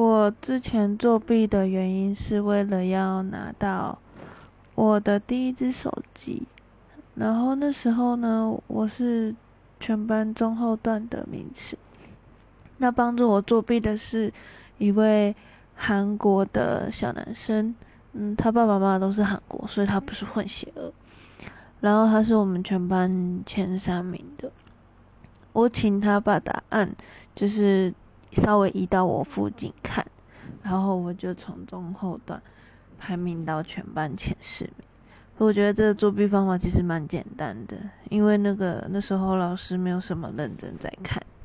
我之前作弊的原因是为了要拿到我的第一只手机，然后那时候呢，我是全班中后段的名次。那帮助我作弊的是一位韩国的小男生，嗯，他爸爸妈妈都是韩国，所以他不是混血儿。然后他是我们全班前三名的。我请他把答案就是稍微移到我附近看，然后我就从中后段排名到全班前十名。我觉得这个作弊方法其实蛮简单的，因为那个那时候老师没有什么认真在看。